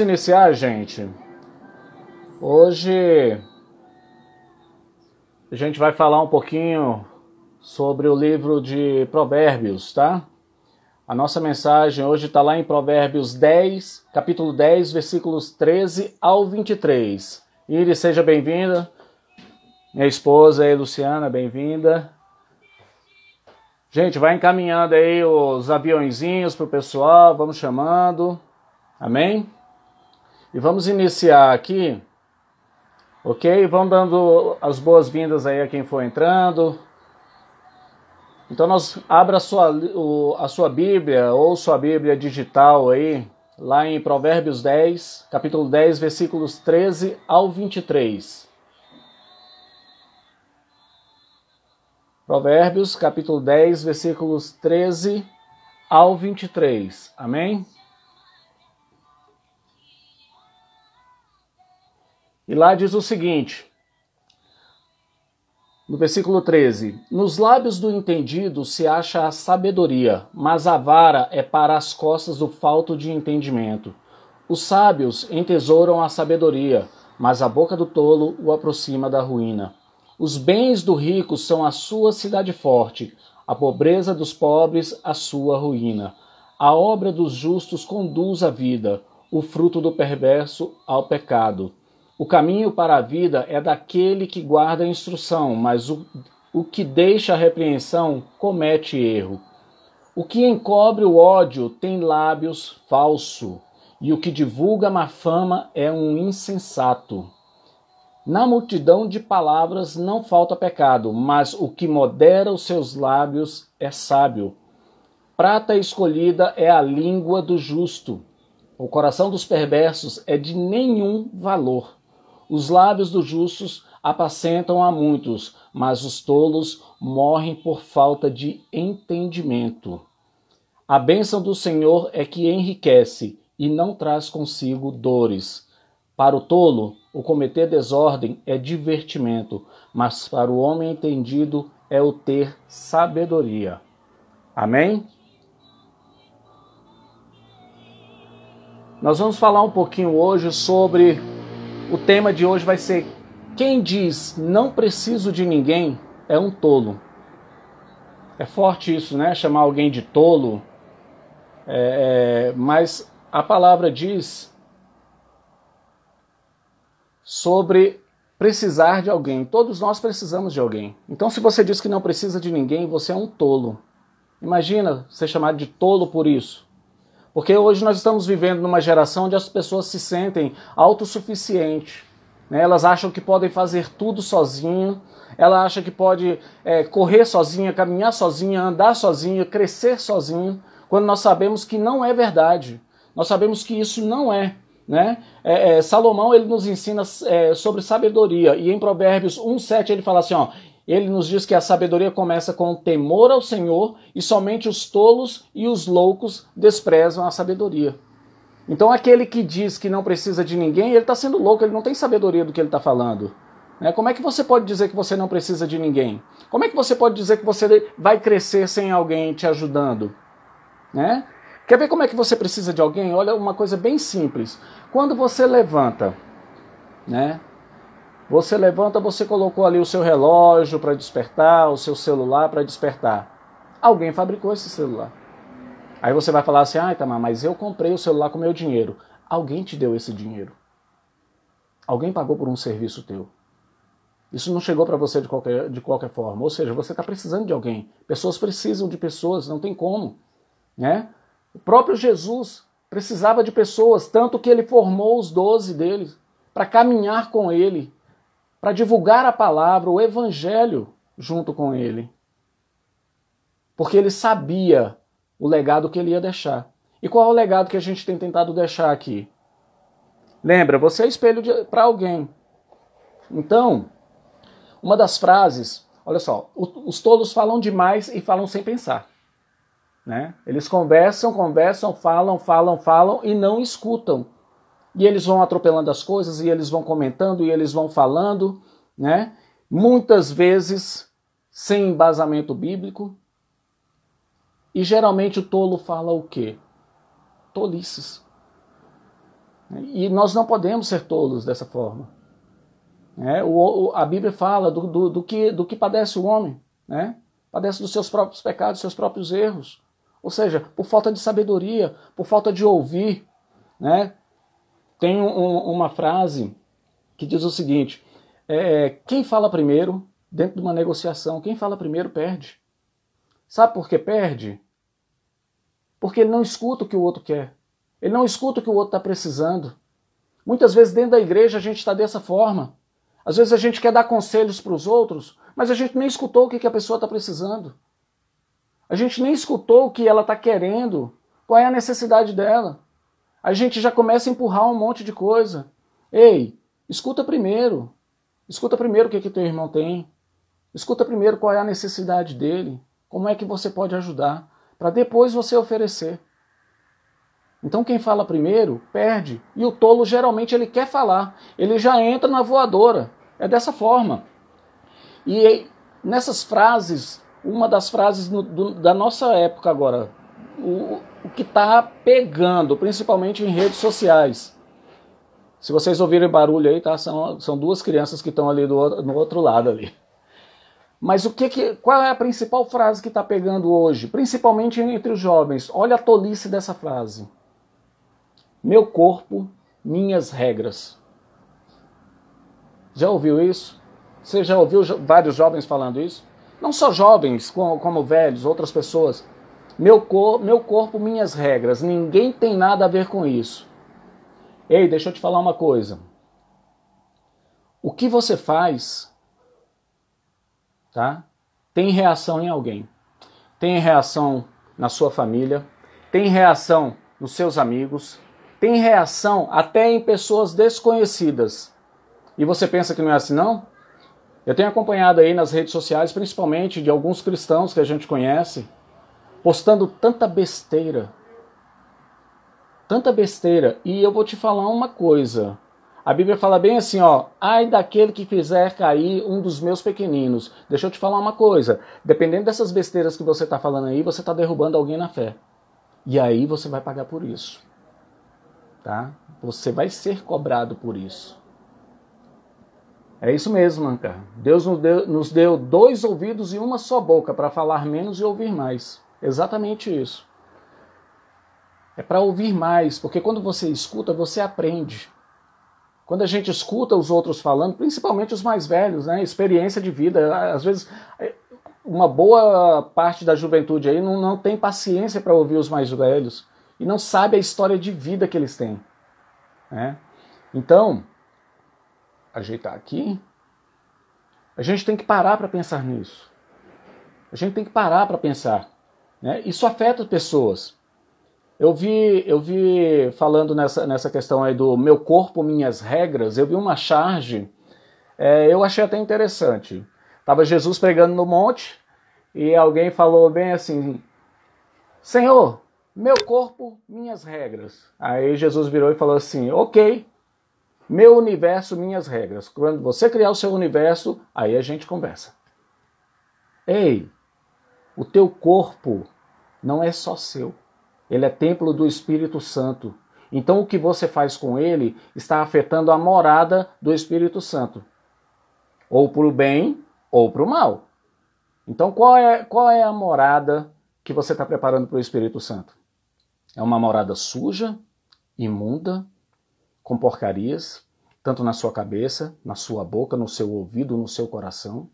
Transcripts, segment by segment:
Iniciar, gente. Hoje a gente vai falar um pouquinho sobre o livro de Provérbios, tá? A nossa mensagem hoje está lá em Provérbios 10, capítulo 10, versículos 13 ao 23. Iris, seja bem-vinda. Minha esposa aí, Luciana, bem-vinda. Gente, vai encaminhando aí os aviãozinhos pro pessoal, vamos chamando. Amém? E vamos iniciar aqui, ok? Vamos dando as boas-vindas aí a quem for entrando. Então, nós abra a sua, a sua Bíblia ou sua Bíblia digital aí, lá em Provérbios 10, capítulo 10, versículos 13 ao 23. Provérbios, capítulo 10, versículos 13 ao 23. Amém? E lá diz o seguinte, no versículo 13: Nos lábios do entendido se acha a sabedoria, mas a vara é para as costas do falto de entendimento. Os sábios entesouram a sabedoria, mas a boca do tolo o aproxima da ruína. Os bens do rico são a sua cidade forte, a pobreza dos pobres a sua ruína. A obra dos justos conduz à vida, o fruto do perverso ao pecado. O caminho para a vida é daquele que guarda a instrução, mas o, o que deixa a repreensão comete erro. O que encobre o ódio tem lábios falso, e o que divulga má fama é um insensato. Na multidão de palavras não falta pecado, mas o que modera os seus lábios é sábio. Prata escolhida é a língua do justo. O coração dos perversos é de nenhum valor. Os lábios dos justos apacentam a muitos, mas os tolos morrem por falta de entendimento. A bênção do Senhor é que enriquece e não traz consigo dores. Para o tolo, o cometer desordem é divertimento, mas para o homem entendido é o ter sabedoria. Amém? Nós vamos falar um pouquinho hoje sobre o tema de hoje vai ser: quem diz não preciso de ninguém é um tolo. É forte isso, né? Chamar alguém de tolo. É, é, mas a palavra diz sobre precisar de alguém. Todos nós precisamos de alguém. Então, se você diz que não precisa de ninguém, você é um tolo. Imagina ser chamado de tolo por isso. Porque hoje nós estamos vivendo numa geração onde as pessoas se sentem autossuficientes. Né? Elas acham que podem fazer tudo sozinho, ela acha que pode é, correr sozinha, caminhar sozinha, andar sozinha, crescer sozinho, quando nós sabemos que não é verdade. Nós sabemos que isso não é. Né? É, é, Salomão ele nos ensina é, sobre sabedoria e em Provérbios 1,7 ele fala assim: ó, ele nos diz que a sabedoria começa com o temor ao Senhor e somente os tolos e os loucos desprezam a sabedoria. Então aquele que diz que não precisa de ninguém, ele está sendo louco, ele não tem sabedoria do que ele está falando. Né? Como é que você pode dizer que você não precisa de ninguém? Como é que você pode dizer que você vai crescer sem alguém te ajudando? Né? Quer ver como é que você precisa de alguém? Olha uma coisa bem simples. Quando você levanta, né? Você levanta, você colocou ali o seu relógio para despertar, o seu celular para despertar. Alguém fabricou esse celular. Aí você vai falar assim: ah, Itamar, mas eu comprei o celular com meu dinheiro. Alguém te deu esse dinheiro. Alguém pagou por um serviço teu. Isso não chegou para você de qualquer, de qualquer forma. Ou seja, você está precisando de alguém. Pessoas precisam de pessoas, não tem como. Né? O próprio Jesus precisava de pessoas, tanto que ele formou os doze deles para caminhar com ele, para divulgar a palavra, o evangelho junto com ele. Porque ele sabia o legado que ele ia deixar. E qual é o legado que a gente tem tentado deixar aqui? Lembra, você é espelho para alguém. Então, uma das frases, olha só, os tolos falam demais e falam sem pensar. Né? Eles conversam, conversam, falam, falam, falam e não escutam e eles vão atropelando as coisas, e eles vão comentando, e eles vão falando, né? Muitas vezes sem embasamento bíblico. E geralmente o tolo fala o quê? Tolices. E nós não podemos ser tolos dessa forma. É, o, a Bíblia fala do, do, do, que, do que padece o homem. Né? Padece dos seus próprios pecados, dos seus próprios erros. Ou seja, por falta de sabedoria, por falta de ouvir. Né? Tem um, uma frase que diz o seguinte: é, quem fala primeiro, dentro de uma negociação, quem fala primeiro perde. Sabe por que perde? Porque ele não escuta o que o outro quer. Ele não escuta o que o outro está precisando. Muitas vezes dentro da igreja a gente está dessa forma. Às vezes a gente quer dar conselhos para os outros, mas a gente nem escutou o que, que a pessoa está precisando. A gente nem escutou o que ela está querendo, qual é a necessidade dela. A gente já começa a empurrar um monte de coisa. Ei, escuta primeiro. Escuta primeiro o que, que teu irmão tem. Escuta primeiro qual é a necessidade dele. Como é que você pode ajudar. Para depois você oferecer. Então quem fala primeiro perde. E o tolo geralmente ele quer falar. Ele já entra na voadora. É dessa forma. E nessas frases, uma das frases no, do, da nossa época agora, o, o que está pegando, principalmente em redes sociais. Se vocês ouvirem barulho aí, tá? São, são duas crianças que estão ali do, no outro lado ali. Mas o que, que qual é a principal frase que está pegando hoje, principalmente entre os jovens? Olha a tolice dessa frase. Meu corpo, minhas regras. Já ouviu isso? Você já ouviu vários jovens falando isso? Não só jovens, como, como velhos, outras pessoas. Meu, cor, meu corpo, minhas regras. Ninguém tem nada a ver com isso. Ei, deixa eu te falar uma coisa. O que você faz, tá? Tem reação em alguém. Tem reação na sua família, tem reação nos seus amigos, tem reação até em pessoas desconhecidas. E você pensa que não é assim, não? Eu tenho acompanhado aí nas redes sociais, principalmente de alguns cristãos que a gente conhece, postando tanta besteira. Tanta besteira. E eu vou te falar uma coisa. A Bíblia fala bem assim, ó, ai daquele que fizer cair um dos meus pequeninos. Deixa eu te falar uma coisa. Dependendo dessas besteiras que você está falando aí, você está derrubando alguém na fé. E aí você vai pagar por isso. Tá? Você vai ser cobrado por isso. É isso mesmo, Anca. Deus nos deu, nos deu dois ouvidos e uma só boca para falar menos e ouvir mais. Exatamente isso. É para ouvir mais, porque quando você escuta, você aprende. Quando a gente escuta os outros falando, principalmente os mais velhos, né? Experiência de vida. Às vezes, uma boa parte da juventude aí não, não tem paciência para ouvir os mais velhos e não sabe a história de vida que eles têm. Né? Então, ajeitar aqui. A gente tem que parar para pensar nisso. A gente tem que parar para pensar. Né? Isso afeta pessoas. Eu vi, eu vi falando nessa, nessa questão aí do meu corpo, minhas regras, eu vi uma charge, é, eu achei até interessante. Tava Jesus pregando no monte e alguém falou bem assim: Senhor, meu corpo, minhas regras. Aí Jesus virou e falou assim: Ok, meu universo, minhas regras. Quando você criar o seu universo, aí a gente conversa. Ei, o teu corpo não é só seu. Ele é templo do Espírito Santo. Então o que você faz com ele está afetando a morada do Espírito Santo. Ou para o bem ou para o mal. Então qual é, qual é a morada que você está preparando para o Espírito Santo? É uma morada suja, imunda, com porcarias, tanto na sua cabeça, na sua boca, no seu ouvido, no seu coração?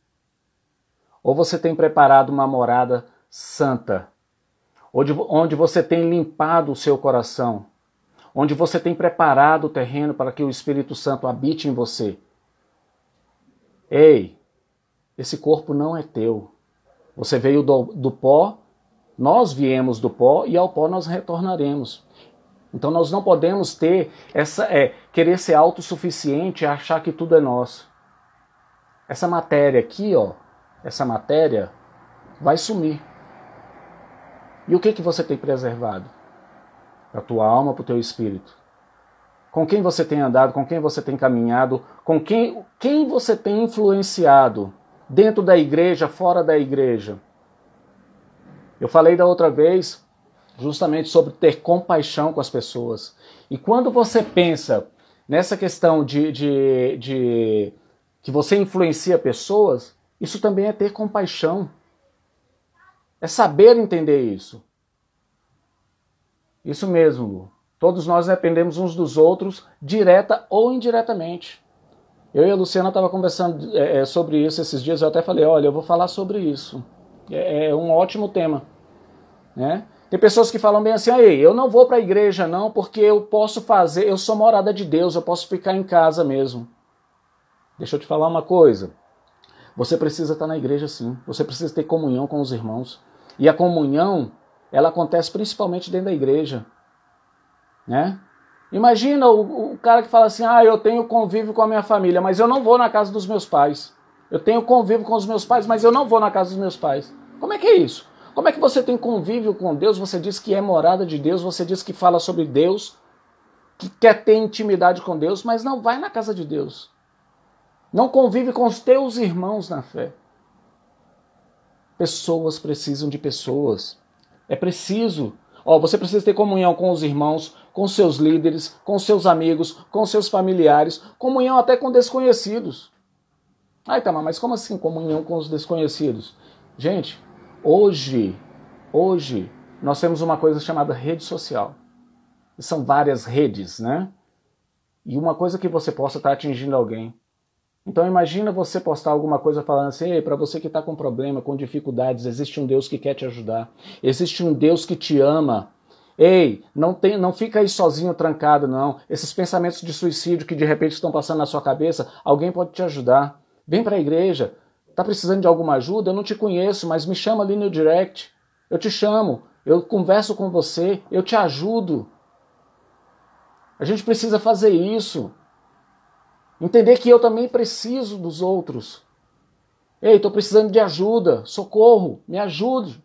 Ou você tem preparado uma morada santa, onde, onde você tem limpado o seu coração, onde você tem preparado o terreno para que o Espírito Santo habite em você? Ei, esse corpo não é teu. Você veio do, do pó nós viemos do pó e ao pó nós retornaremos. Então nós não podemos ter essa é, querer ser autossuficiente e achar que tudo é nosso. Essa matéria aqui, ó, essa matéria vai sumir. E o que que você tem preservado? Para tua alma, para o teu espírito. Com quem você tem andado, com quem você tem caminhado, com quem, quem você tem influenciado dentro da igreja, fora da igreja. Eu falei da outra vez justamente sobre ter compaixão com as pessoas. E quando você pensa nessa questão de, de, de que você influencia pessoas, isso também é ter compaixão. É saber entender isso. Isso mesmo, Todos nós dependemos uns dos outros, direta ou indiretamente. Eu e a Luciana estava conversando é, é, sobre isso esses dias, eu até falei, olha, eu vou falar sobre isso. É, é um ótimo tema. Né? Tem pessoas que falam bem assim, aí, eu não vou para a igreja não, porque eu posso fazer, eu sou morada de Deus, eu posso ficar em casa mesmo. Deixa eu te falar uma coisa. Você precisa estar na igreja sim. Você precisa ter comunhão com os irmãos. E a comunhão, ela acontece principalmente dentro da igreja. Né? Imagina o, o, cara que fala assim: ah, eu tenho convívio com a minha família, mas eu não vou na casa dos meus pais. Eu tenho convívio com os meus pais, mas eu não vou na casa dos meus pais. Como é que é isso? Como é que você tem convívio com Deus? Você diz que é morada de Deus, você diz que fala sobre Deus, que quer ter intimidade com Deus, mas não vai na casa de Deus. Não convive com os teus irmãos na fé. Pessoas precisam de pessoas. É preciso. Ó, você precisa ter comunhão com os irmãos, com seus líderes, com seus amigos, com seus familiares, comunhão até com desconhecidos. Ai, tá, mas como assim comunhão com os desconhecidos? Gente, hoje, hoje, nós temos uma coisa chamada rede social. São várias redes, né? E uma coisa que você possa estar atingindo alguém. Então imagina você postar alguma coisa falando assim, para você que está com problema, com dificuldades, existe um Deus que quer te ajudar. Existe um Deus que te ama. Ei, não, tem, não fica aí sozinho, trancado, não. Esses pensamentos de suicídio que de repente estão passando na sua cabeça, alguém pode te ajudar. Vem para a igreja. Tá precisando de alguma ajuda? Eu não te conheço, mas me chama ali no direct. Eu te chamo, eu converso com você, eu te ajudo. A gente precisa fazer isso. Entender que eu também preciso dos outros. Ei, estou precisando de ajuda, socorro, me ajude.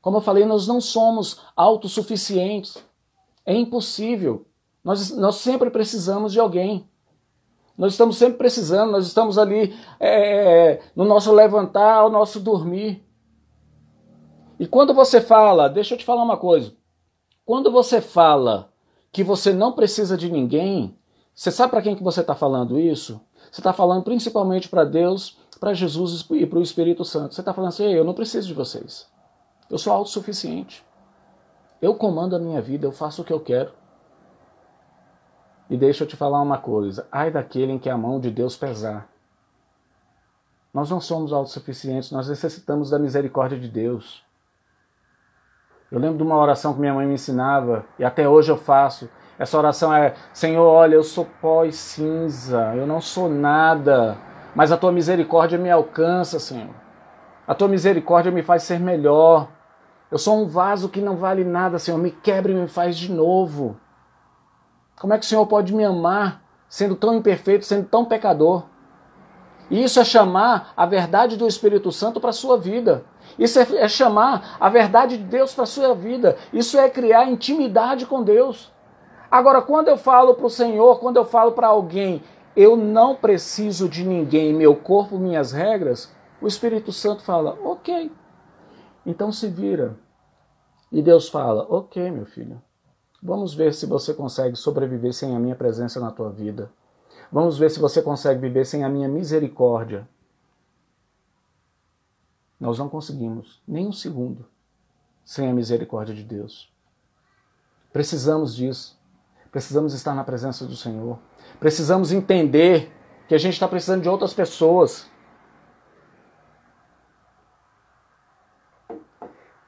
Como eu falei, nós não somos autossuficientes. É impossível. Nós, nós sempre precisamos de alguém. Nós estamos sempre precisando, nós estamos ali é, no nosso levantar, ao nosso dormir. E quando você fala, deixa eu te falar uma coisa. Quando você fala que você não precisa de ninguém, você sabe para quem que você está falando isso? Você está falando principalmente para Deus, para Jesus e para o Espírito Santo. Você está falando assim, eu não preciso de vocês. Eu sou autossuficiente. Eu comando a minha vida, eu faço o que eu quero. E deixa eu te falar uma coisa: ai daquele em que a mão de Deus pesar. Nós não somos autossuficientes, nós necessitamos da misericórdia de Deus. Eu lembro de uma oração que minha mãe me ensinava, e até hoje eu faço. Essa oração é: Senhor, olha, eu sou pó e cinza, eu não sou nada, mas a tua misericórdia me alcança, Senhor. A tua misericórdia me faz ser melhor. Eu sou um vaso que não vale nada, Senhor. Me quebre e me faz de novo. Como é que o Senhor pode me amar sendo tão imperfeito, sendo tão pecador? E isso é chamar a verdade do Espírito Santo para a sua vida. Isso é, é, chamar a verdade de Deus para a sua vida. Isso é criar intimidade com Deus. Agora, quando eu falo para o Senhor, quando eu falo para alguém, eu não preciso de ninguém, meu corpo, minhas regras, o Espírito Santo fala, ok, então se vira. E Deus fala: Ok, meu filho, vamos ver se você consegue sobreviver sem a minha presença na tua vida. Vamos ver se você consegue viver sem a minha misericórdia. Nós não conseguimos nem um segundo sem a misericórdia de Deus. Precisamos disso. Precisamos estar na presença do Senhor. Precisamos entender que a gente está precisando de outras pessoas.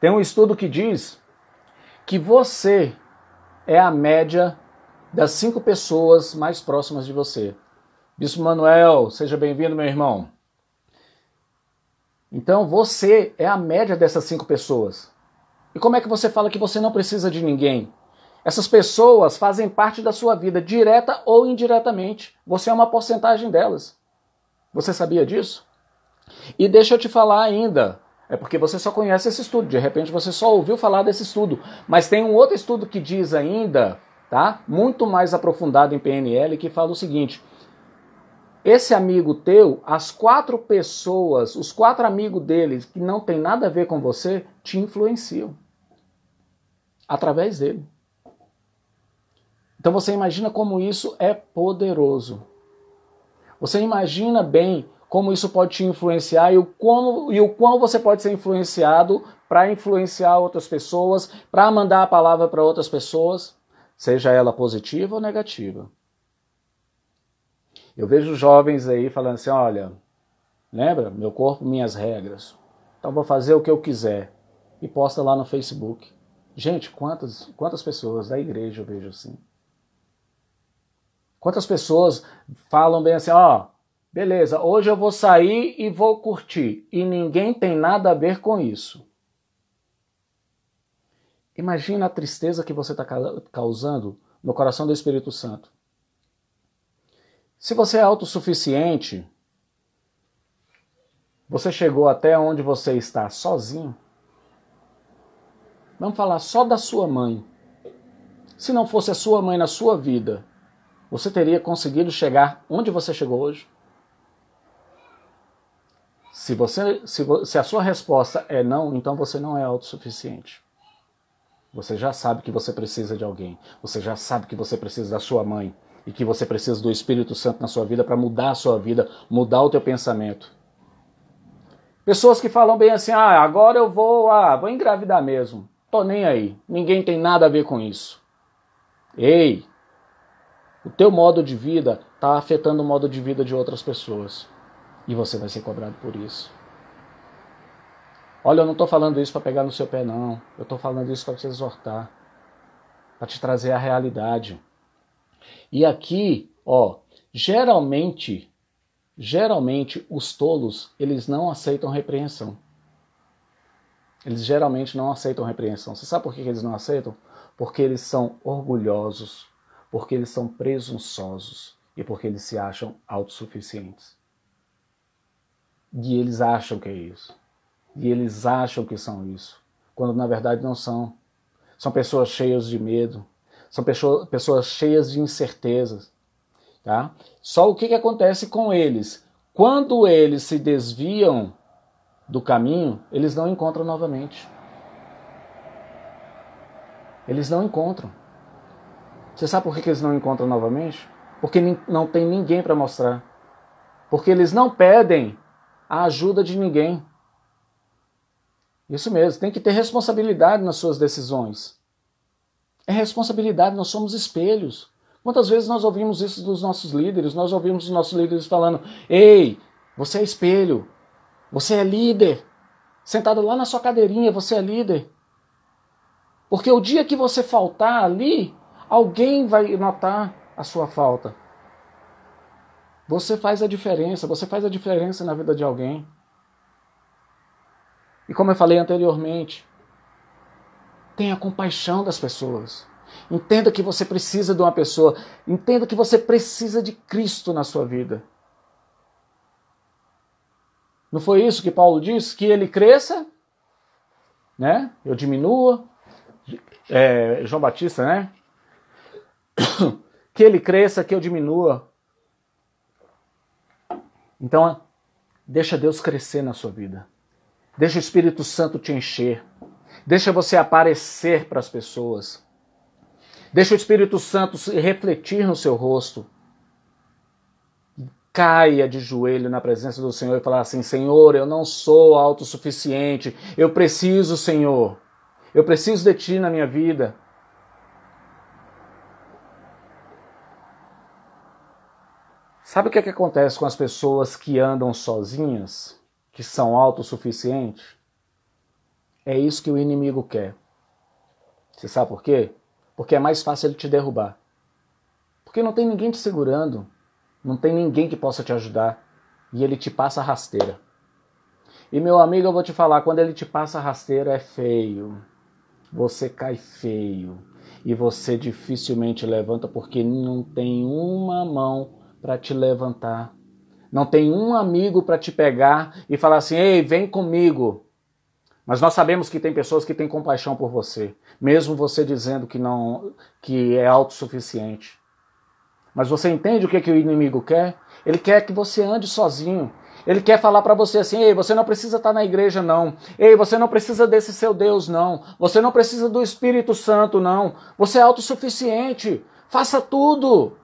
Tem um estudo que diz que você é a média das cinco pessoas mais próximas de você. Bispo Manuel, seja bem-vindo, meu irmão. Então você é a média dessas cinco pessoas. E como é que você fala que você não precisa de ninguém? Essas pessoas fazem parte da sua vida, direta ou indiretamente. Você é uma porcentagem delas. Você sabia disso? E deixa eu te falar ainda. É porque você só conhece esse estudo, de repente você só ouviu falar desse estudo. Mas tem um outro estudo que diz ainda, tá? Muito mais aprofundado em PNL, que fala o seguinte: esse amigo teu, as quatro pessoas, os quatro amigos deles que não tem nada a ver com você, te influenciam. através dele. Então você imagina como isso é poderoso. Você imagina bem como isso pode te influenciar e o, como, e o quão você pode ser influenciado para influenciar outras pessoas, para mandar a palavra para outras pessoas, seja ela positiva ou negativa. Eu vejo jovens aí falando assim: olha, lembra? Meu corpo, minhas regras. Então vou fazer o que eu quiser. E posta lá no Facebook. Gente, quantas, quantas pessoas da igreja eu vejo assim? Quantas pessoas falam bem assim, ó, beleza, hoje eu vou sair e vou curtir. E ninguém tem nada a ver com isso. Imagina a tristeza que você está causando no coração do Espírito Santo. Se você é autossuficiente, você chegou até onde você está sozinho. Vamos falar só da sua mãe. Se não fosse a sua mãe na sua vida, você teria conseguido chegar onde você chegou hoje? Se, você, se, se a sua resposta é não, então você não é autossuficiente. Você já sabe que você precisa de alguém. Você já sabe que você precisa da sua mãe e que você precisa do Espírito Santo na sua vida para mudar a sua vida, mudar o teu pensamento. Pessoas que falam bem assim: "Ah, agora eu vou, ah, vou engravidar mesmo. Tô nem aí. Ninguém tem nada a ver com isso." Ei, o teu modo de vida está afetando o modo de vida de outras pessoas. E você vai ser cobrado por isso. Olha, eu não estou falando isso para pegar no seu pé, não. Eu estou falando isso para te exortar, para te trazer a realidade. E aqui, ó, geralmente, geralmente os tolos, eles não aceitam repreensão. Eles geralmente não aceitam repreensão. Você sabe por que eles não aceitam? Porque eles são orgulhosos, porque eles são presunçosos e porque eles se acham autossuficientes. E eles acham que é isso. E eles acham que são isso, quando na verdade não são. São pessoas cheias de medo, são pessoas, cheias de incertezas. Tá? Só o que, que acontece com eles? Quando eles se desviam do caminho, eles não encontram novamente. Eles não encontram. Você sabe por que, eles não encontram novamente? Porque não tem ninguém para mostrar. Porque eles não pedem a ajuda de ninguém. Isso mesmo, tem que ter responsabilidade nas suas decisões. É responsabilidade, nós somos espelhos. Quantas vezes nós ouvimos isso dos nossos líderes? Nós ouvimos os nossos líderes falando: Ei, você é espelho, você é líder. Sentado lá na sua cadeirinha, você é líder. Porque o dia que você faltar ali, alguém vai notar a sua falta. Você faz a diferença, você faz a diferença na vida de alguém. E como eu falei anteriormente, Tenha compaixão das pessoas. Entenda que você precisa de uma pessoa. Entenda que você precisa de Cristo na sua vida. Não foi isso que Paulo disse? Que ele cresça, né? Eu diminua. É, João Batista, né? Que ele cresça, que eu diminua. Então, deixa Deus crescer na sua vida. Deixa o Espírito Santo te encher. Deixa você aparecer para as pessoas. Deixa o Espírito Santo se refletir no seu rosto. Caia de joelho na presença do Senhor e falar assim: Senhor, eu não sou autossuficiente. Eu preciso, Senhor. Eu preciso de Ti na minha vida. Sabe o que, é que acontece com as pessoas que andam sozinhas, que são autossuficientes? É isso que o inimigo quer. Você sabe por quê? Porque é mais fácil ele te derrubar. Porque não tem ninguém te segurando, não tem ninguém que possa te ajudar e ele te passa rasteira. E meu amigo, eu vou te falar, quando ele te passa rasteira é feio. Você cai feio e você dificilmente levanta porque não tem uma mão para te levantar. Não tem um amigo para te pegar e falar assim: "Ei, vem comigo". Mas nós sabemos que tem pessoas que têm compaixão por você, mesmo você dizendo que não que é autossuficiente. Mas você entende o que, que o inimigo quer? Ele quer que você ande sozinho. Ele quer falar para você assim: ei, você não precisa estar tá na igreja, não. Ei, você não precisa desse seu Deus, não. Você não precisa do Espírito Santo, não. Você é autossuficiente. Faça tudo.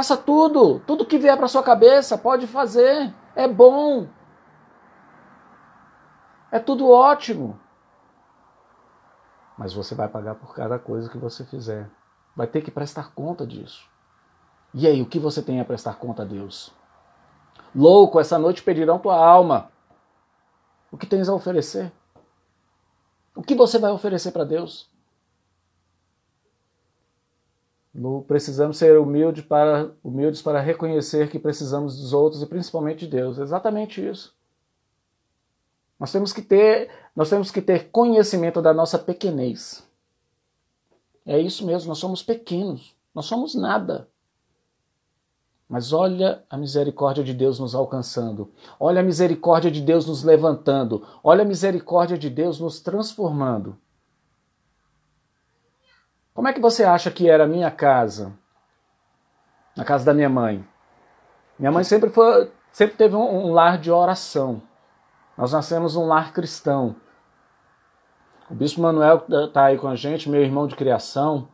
Faça tudo. Tudo que vier para sua cabeça, pode fazer. É bom. É tudo ótimo. Mas você vai pagar por cada coisa que você fizer. Vai ter que prestar conta disso. E aí, o que você tem a prestar conta a Deus? Louco, essa noite pedirão tua alma. O que tens a oferecer? O que você vai oferecer para Deus? Precisamos ser humildes para, humildes para reconhecer que precisamos dos outros e principalmente de Deus. Exatamente isso. Nós temos que ter, nós temos que ter conhecimento da nossa pequenez. É isso mesmo, nós somos pequenos, nós somos nada. Mas olha a misericórdia de Deus nos alcançando. Olha a misericórdia de Deus nos levantando. Olha a misericórdia de Deus nos transformando. Como é que você acha que era a minha casa? Na casa da minha mãe. Minha mãe sempre, foi, sempre teve um, um lar de oração. Nós nascemos um lar cristão. O bispo Manuel está aí com a gente, meu irmão de criação.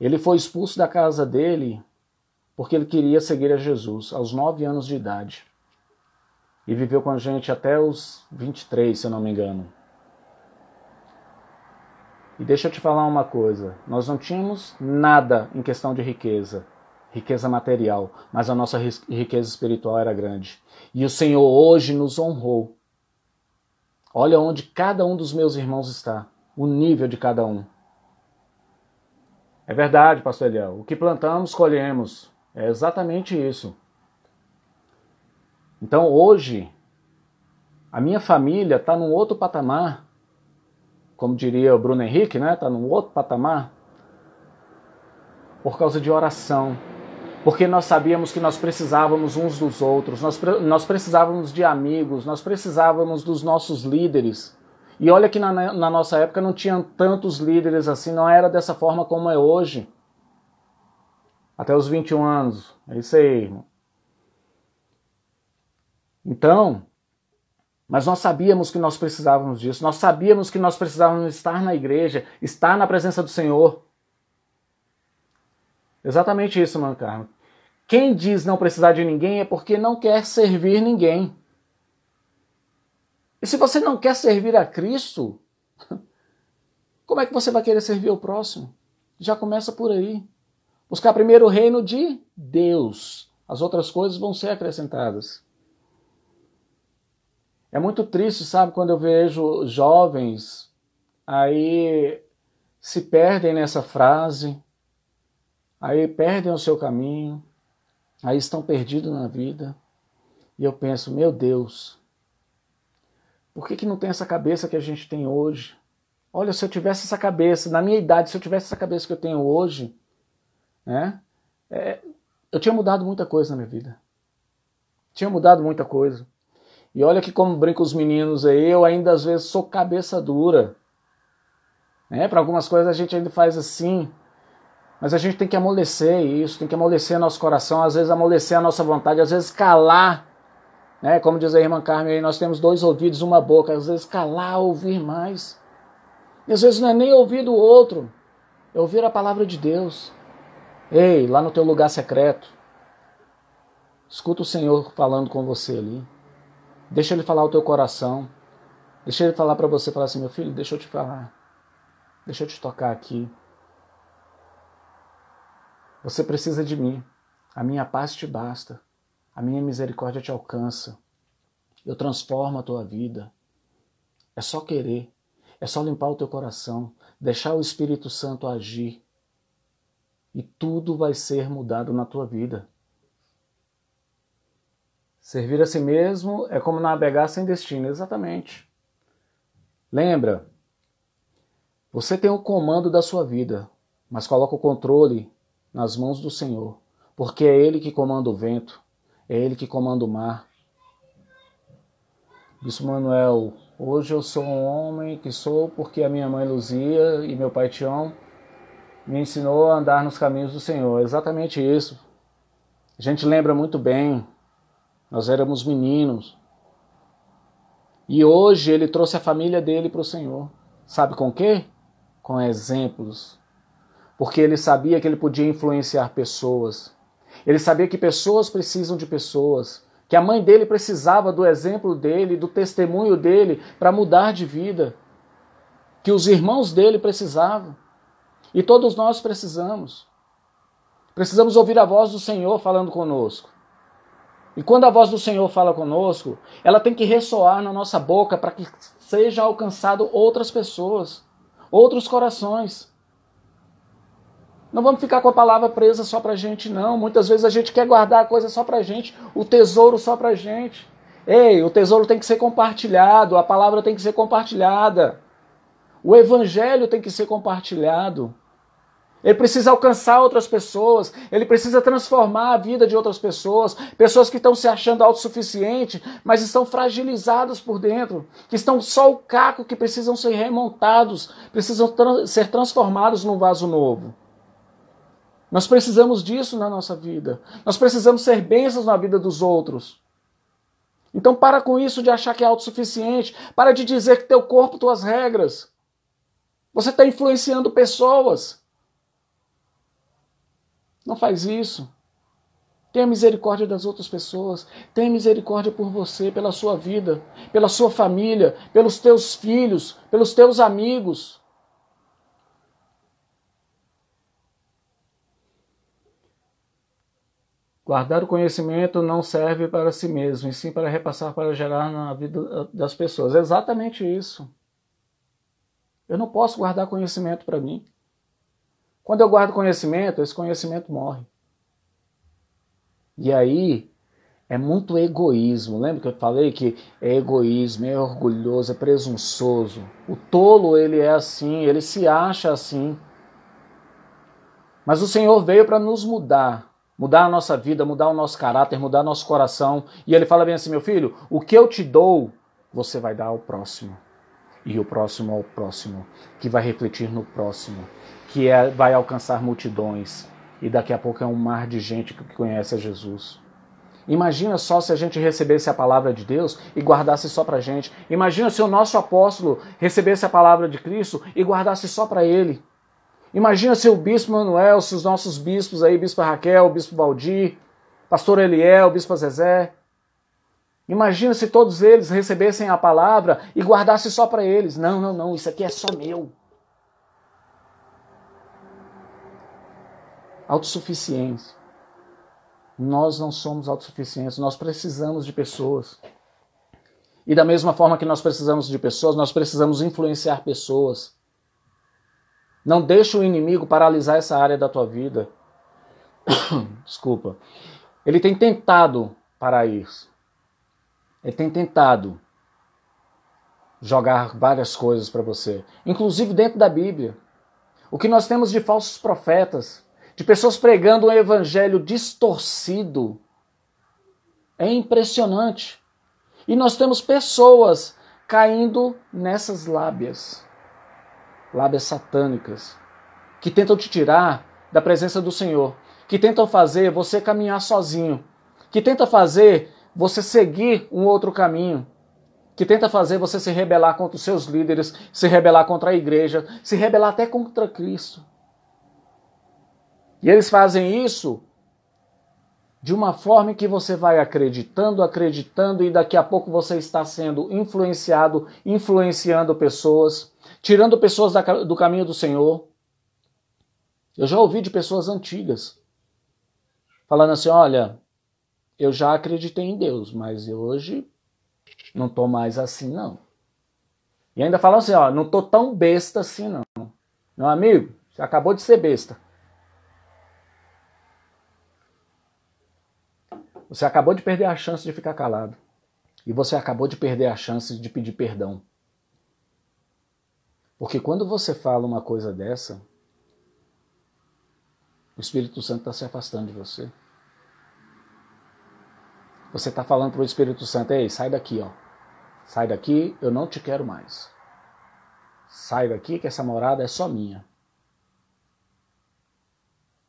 Ele foi expulso da casa dele porque ele queria seguir a Jesus aos nove anos de idade. E viveu com a gente até os 23, se eu não me engano. E deixa eu te falar uma coisa: nós não tínhamos nada em questão de riqueza, riqueza material, mas a nossa riqueza espiritual era grande. E o Senhor hoje nos honrou. Olha onde cada um dos meus irmãos está, o nível de cada um. É verdade, pastor Eliel. O que plantamos, colhemos. É exatamente isso. Então hoje, a minha família está num outro patamar, como diria o Bruno Henrique, né? Está num outro patamar por causa de oração. Porque nós sabíamos que nós precisávamos uns dos outros, nós, nós precisávamos de amigos, nós precisávamos dos nossos líderes. E olha que na, na nossa época não tinham tantos líderes assim, não era dessa forma como é hoje. Até os 21 anos. É isso aí, irmão. Então, mas nós sabíamos que nós precisávamos disso. Nós sabíamos que nós precisávamos estar na igreja, estar na presença do Senhor. Exatamente isso, mano Carlos. Quem diz não precisar de ninguém é porque não quer servir ninguém. E se você não quer servir a Cristo, como é que você vai querer servir o próximo? Já começa por aí. Buscar primeiro o reino de Deus. As outras coisas vão ser acrescentadas. É muito triste, sabe, quando eu vejo jovens aí se perdem nessa frase, aí perdem o seu caminho, aí estão perdidos na vida. E eu penso, meu Deus, por que, que não tem essa cabeça que a gente tem hoje? Olha, se eu tivesse essa cabeça, na minha idade, se eu tivesse essa cabeça que eu tenho hoje, né? É, eu tinha mudado muita coisa na minha vida. Tinha mudado muita coisa. E olha que como brincam os meninos aí, eu ainda às vezes sou cabeça dura. Né? Para algumas coisas a gente ainda faz assim. Mas a gente tem que amolecer isso, tem que amolecer nosso coração, às vezes amolecer a nossa vontade, às vezes calar. Né? Como diz a irmã Carmen nós temos dois ouvidos, uma boca, às vezes calar, ouvir mais. E às vezes não é nem ouvir do outro, é ouvir a palavra de Deus. Ei, lá no teu lugar secreto, escuta o Senhor falando com você ali. Deixa ele falar o teu coração. Deixa ele falar para você, falar assim, meu filho, deixa eu te falar. Deixa eu te tocar aqui. Você precisa de mim. A minha paz te basta. A minha misericórdia te alcança. Eu transformo a tua vida. É só querer. É só limpar o teu coração. Deixar o Espírito Santo agir e tudo vai ser mudado na tua vida. Servir a si mesmo é como navegar sem destino, exatamente. Lembra, você tem o comando da sua vida, mas coloca o controle nas mãos do Senhor, porque é Ele que comanda o vento, é Ele que comanda o mar. Bispo Manuel, hoje eu sou um homem que sou porque a minha mãe Luzia e meu pai Tião me ensinou a andar nos caminhos do Senhor. Exatamente isso. A gente lembra muito bem, nós éramos meninos. E hoje ele trouxe a família dele para o Senhor. Sabe com quê? Com exemplos. Porque ele sabia que ele podia influenciar pessoas. Ele sabia que pessoas precisam de pessoas. Que a mãe dele precisava do exemplo dele, do testemunho dele para mudar de vida. Que os irmãos dele precisavam. E todos nós precisamos. Precisamos ouvir a voz do Senhor falando conosco. E quando a voz do Senhor fala conosco, ela tem que ressoar na nossa boca para que seja alcançado outras pessoas, outros corações. Não vamos ficar com a palavra presa só para a gente, não. Muitas vezes a gente quer guardar a coisa só para a gente, o tesouro só para a gente. Ei, o tesouro tem que ser compartilhado, a palavra tem que ser compartilhada. O evangelho tem que ser compartilhado. Ele precisa alcançar outras pessoas, ele precisa transformar a vida de outras pessoas, pessoas que estão se achando autossuficientes, mas estão fragilizadas por dentro, que estão só o caco, que precisam ser remontados, precisam ser transformados num vaso novo. Nós precisamos disso na nossa vida. Nós precisamos ser bênçãos na vida dos outros. Então para com isso de achar que é autossuficiente, para de dizer que teu corpo, tuas regras. Você está influenciando pessoas. Não faz isso. Tenha misericórdia das outras pessoas. Tenha misericórdia por você, pela sua vida, pela sua família, pelos teus filhos, pelos teus amigos. Guardar o conhecimento não serve para si mesmo, e sim para repassar, para gerar na vida das pessoas. É exatamente isso. Eu não posso guardar conhecimento para mim. Quando eu guardo conhecimento, esse conhecimento morre. E aí é muito egoísmo. Lembra que eu falei que é egoísmo, é orgulhoso, é presunçoso. O tolo, ele é assim, ele se acha assim. Mas o Senhor veio para nos mudar, mudar a nossa vida, mudar o nosso caráter, mudar nosso coração. E ele fala bem assim: meu filho, o que eu te dou, você vai dar ao próximo. E o próximo ao próximo, que vai refletir no próximo que é, vai alcançar multidões e daqui a pouco é um mar de gente que conhece a Jesus. Imagina só se a gente recebesse a palavra de Deus e guardasse só para gente. Imagina se o nosso apóstolo recebesse a palavra de Cristo e guardasse só para ele. Imagina se o bispo Manuel, se os nossos bispos aí, bispo Raquel, bispo Valdir, pastor Eliel, bispo Zezé. Imagina se todos eles recebessem a palavra e guardassem só para eles. Não, não, não, isso aqui é só meu. Autossuficiência. Nós não somos autossuficientes, nós precisamos de pessoas. E da mesma forma que nós precisamos de pessoas, nós precisamos influenciar pessoas. Não deixe o inimigo paralisar essa área da tua vida. Desculpa. Ele tem tentado para isso. Ele tem tentado jogar várias coisas para você, inclusive dentro da Bíblia. O que nós temos de falsos profetas, de pessoas pregando um evangelho distorcido. É impressionante. E nós temos pessoas caindo nessas lábias, lábias satânicas, que tentam te tirar da presença do Senhor, que tentam fazer você caminhar sozinho, que tentam fazer você seguir um outro caminho, que tenta fazer você se rebelar contra os seus líderes, se rebelar contra a igreja, se rebelar até contra Cristo. E eles fazem isso de uma forma que você vai acreditando, acreditando, e daqui a pouco você está sendo influenciado, influenciando pessoas, tirando pessoas do caminho do Senhor. Eu já ouvi de pessoas antigas falando assim: olha, eu já acreditei em Deus, mas hoje não estou mais assim, não. E ainda falam assim: ó, não estou tão besta assim, não. Meu amigo, você acabou de ser besta. Você acabou de perder a chance de ficar calado. E você acabou de perder a chance de pedir perdão. Porque quando você fala uma coisa dessa, o Espírito Santo está se afastando de você. Você está falando para o Espírito Santo, ei, sai daqui, ó. Sai daqui, eu não te quero mais. Sai daqui que essa morada é só minha.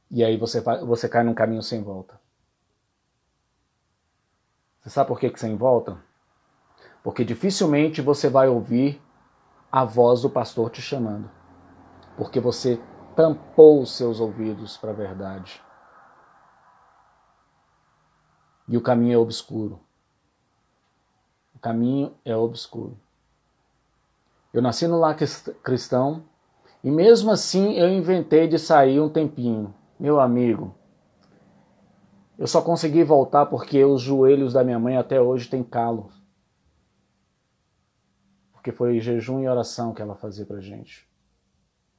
E aí você, você cai num caminho sem volta. Você sabe por que, que sem volta? Porque dificilmente você vai ouvir a voz do pastor te chamando. Porque você tampou os seus ouvidos para a verdade. E o caminho é obscuro. O caminho é obscuro. Eu nasci no lar cristão e mesmo assim eu inventei de sair um tempinho. Meu amigo, eu só consegui voltar porque os joelhos da minha mãe até hoje têm calo. Porque foi jejum e oração que ela fazia pra gente.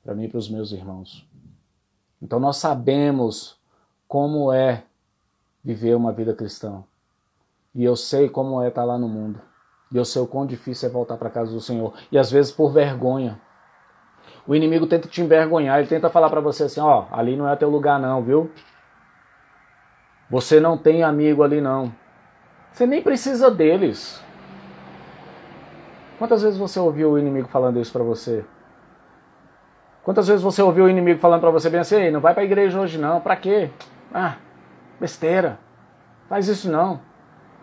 Para mim e para os meus irmãos. Então nós sabemos como é viver uma vida cristã. E eu sei como é estar lá no mundo. E eu sei o quão difícil é voltar para casa do Senhor. E às vezes por vergonha. O inimigo tenta te envergonhar, ele tenta falar para você assim, ó, oh, ali não é teu lugar não, viu? Você não tem amigo ali não. Você nem precisa deles. Quantas vezes você ouviu o inimigo falando isso para você? Quantas vezes você ouviu o inimigo falando para você bem assim, não vai para a igreja hoje não, para quê? Ah, besteira. Faz isso não.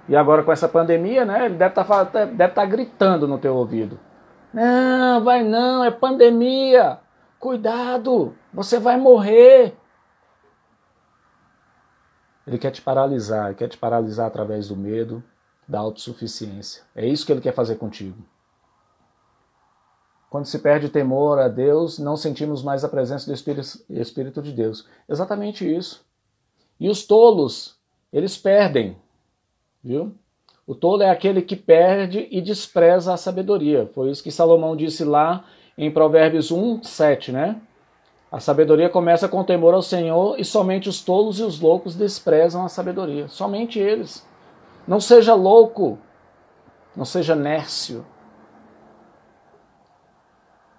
E agora com essa pandemia, né? Ele deve estar tá, deve tá gritando no teu ouvido. Não, vai não, é pandemia. Cuidado, você vai morrer. Ele quer te paralisar, ele quer te paralisar através do medo, da autossuficiência. É isso que ele quer fazer contigo. Quando se perde temor a Deus, não sentimos mais a presença do Espírito, Espírito de Deus. Exatamente isso. E os tolos, eles perdem Viu? O tolo é aquele que perde e despreza a sabedoria. Foi isso que Salomão disse lá em Provérbios 1, 7, né? A sabedoria começa com temor ao Senhor e somente os tolos e os loucos desprezam a sabedoria. Somente eles. Não seja louco, não seja nércio.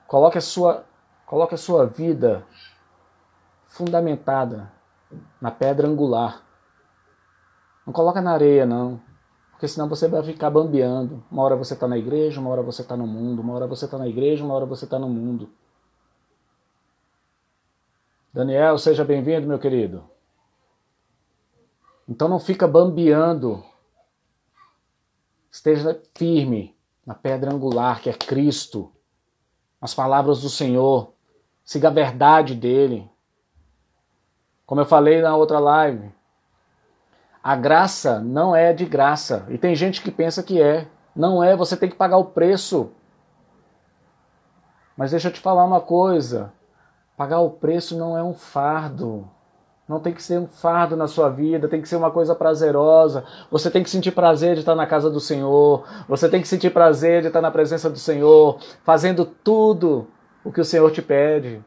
Coloque a sua, coloque a sua vida fundamentada na pedra angular não coloca na areia, não. Porque senão você vai ficar bambeando. Uma hora você está na igreja, uma hora você está no mundo. Uma hora você está na igreja, uma hora você está no mundo. Daniel, seja bem-vindo, meu querido. Então não fica bambeando. Esteja firme na pedra angular, que é Cristo. Nas palavras do Senhor. Siga a verdade dele. Como eu falei na outra live, a graça não é de graça. E tem gente que pensa que é. Não é, você tem que pagar o preço. Mas deixa eu te falar uma coisa: pagar o preço não é um fardo. Não tem que ser um fardo na sua vida, tem que ser uma coisa prazerosa. Você tem que sentir prazer de estar na casa do Senhor. Você tem que sentir prazer de estar na presença do Senhor, fazendo tudo o que o Senhor te pede.